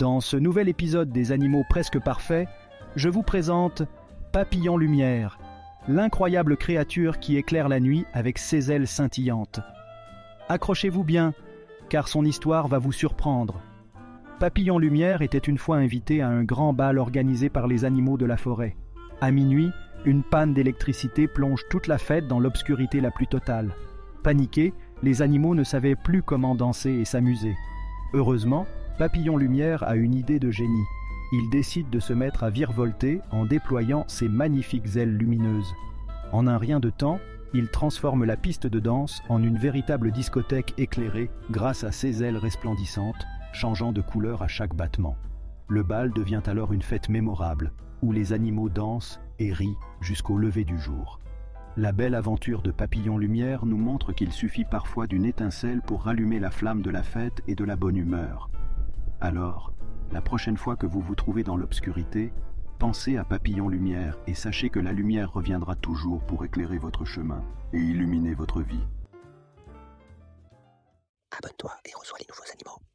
Dans ce nouvel épisode des animaux presque parfaits, je vous présente Papillon Lumière, l'incroyable créature qui éclaire la nuit avec ses ailes scintillantes. Accrochez-vous bien, car son histoire va vous surprendre. Papillon Lumière était une fois invité à un grand bal organisé par les animaux de la forêt. À minuit, une panne d'électricité plonge toute la fête dans l'obscurité la plus totale. Paniqués, les animaux ne savaient plus comment danser et s'amuser. Heureusement, Papillon Lumière a une idée de génie. Il décide de se mettre à virevolter en déployant ses magnifiques ailes lumineuses. En un rien de temps, il transforme la piste de danse en une véritable discothèque éclairée grâce à ses ailes resplendissantes, changeant de couleur à chaque battement. Le bal devient alors une fête mémorable, où les animaux dansent et rient jusqu'au lever du jour. La belle aventure de Papillon Lumière nous montre qu'il suffit parfois d'une étincelle pour rallumer la flamme de la fête et de la bonne humeur. Alors, la prochaine fois que vous vous trouvez dans l'obscurité, pensez à Papillon Lumière et sachez que la lumière reviendra toujours pour éclairer votre chemin et illuminer votre vie. Abonne-toi et reçois les nouveaux animaux.